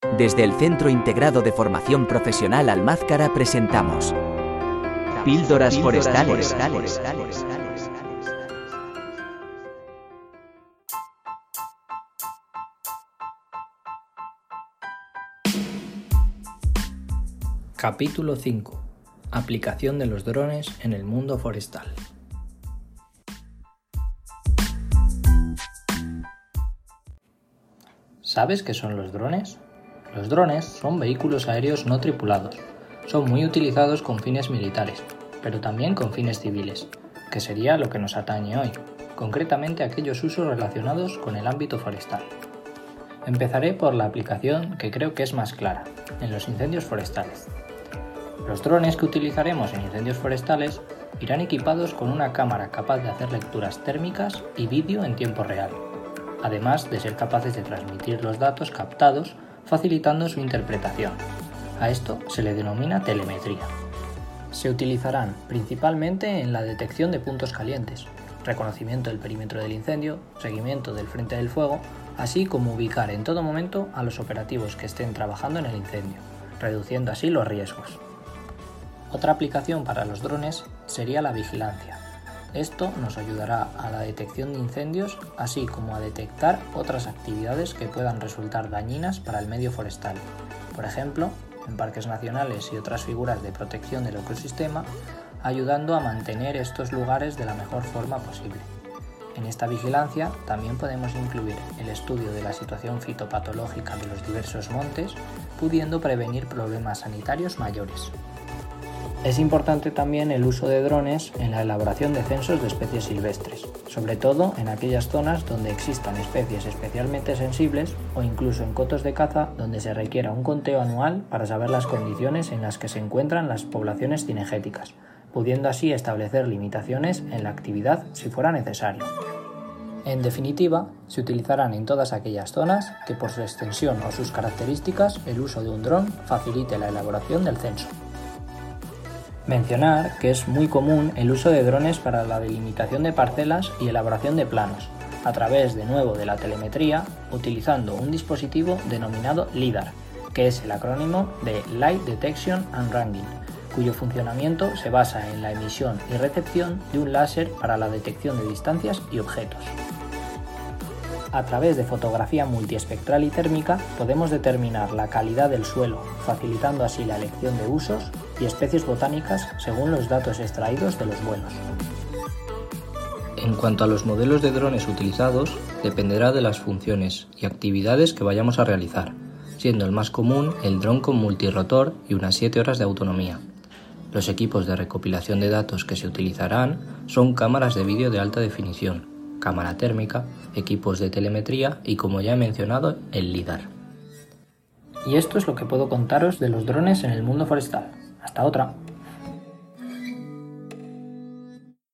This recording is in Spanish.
Desde el Centro Integrado de Formación Profesional Almázcara presentamos Píldoras Forestales. Capítulo 5. Aplicación de los drones en el mundo forestal. ¿Sabes qué son los drones? Los drones son vehículos aéreos no tripulados. Son muy utilizados con fines militares, pero también con fines civiles, que sería lo que nos atañe hoy, concretamente aquellos usos relacionados con el ámbito forestal. Empezaré por la aplicación que creo que es más clara, en los incendios forestales. Los drones que utilizaremos en incendios forestales irán equipados con una cámara capaz de hacer lecturas térmicas y vídeo en tiempo real, además de ser capaces de transmitir los datos captados facilitando su interpretación. A esto se le denomina telemetría. Se utilizarán principalmente en la detección de puntos calientes, reconocimiento del perímetro del incendio, seguimiento del frente del fuego, así como ubicar en todo momento a los operativos que estén trabajando en el incendio, reduciendo así los riesgos. Otra aplicación para los drones sería la vigilancia. Esto nos ayudará a la detección de incendios, así como a detectar otras actividades que puedan resultar dañinas para el medio forestal. Por ejemplo, en parques nacionales y otras figuras de protección del ecosistema, ayudando a mantener estos lugares de la mejor forma posible. En esta vigilancia también podemos incluir el estudio de la situación fitopatológica de los diversos montes, pudiendo prevenir problemas sanitarios mayores. Es importante también el uso de drones en la elaboración de censos de especies silvestres, sobre todo en aquellas zonas donde existan especies especialmente sensibles o incluso en cotos de caza donde se requiera un conteo anual para saber las condiciones en las que se encuentran las poblaciones cinegéticas, pudiendo así establecer limitaciones en la actividad si fuera necesario. En definitiva, se utilizarán en todas aquellas zonas que por su extensión o sus características el uso de un dron facilite la elaboración del censo. Mencionar que es muy común el uso de drones para la delimitación de parcelas y elaboración de planos, a través de nuevo de la telemetría, utilizando un dispositivo denominado LIDAR, que es el acrónimo de Light Detection and Ranging, cuyo funcionamiento se basa en la emisión y recepción de un láser para la detección de distancias y objetos. A través de fotografía multiespectral y térmica podemos determinar la calidad del suelo, facilitando así la elección de usos y especies botánicas según los datos extraídos de los vuelos. En cuanto a los modelos de drones utilizados, dependerá de las funciones y actividades que vayamos a realizar, siendo el más común el dron con multirotor y unas 7 horas de autonomía. Los equipos de recopilación de datos que se utilizarán son cámaras de vídeo de alta definición, cámara térmica, equipos de telemetría y, como ya he mencionado, el LIDAR. Y esto es lo que puedo contaros de los drones en el mundo forestal. Hasta otra.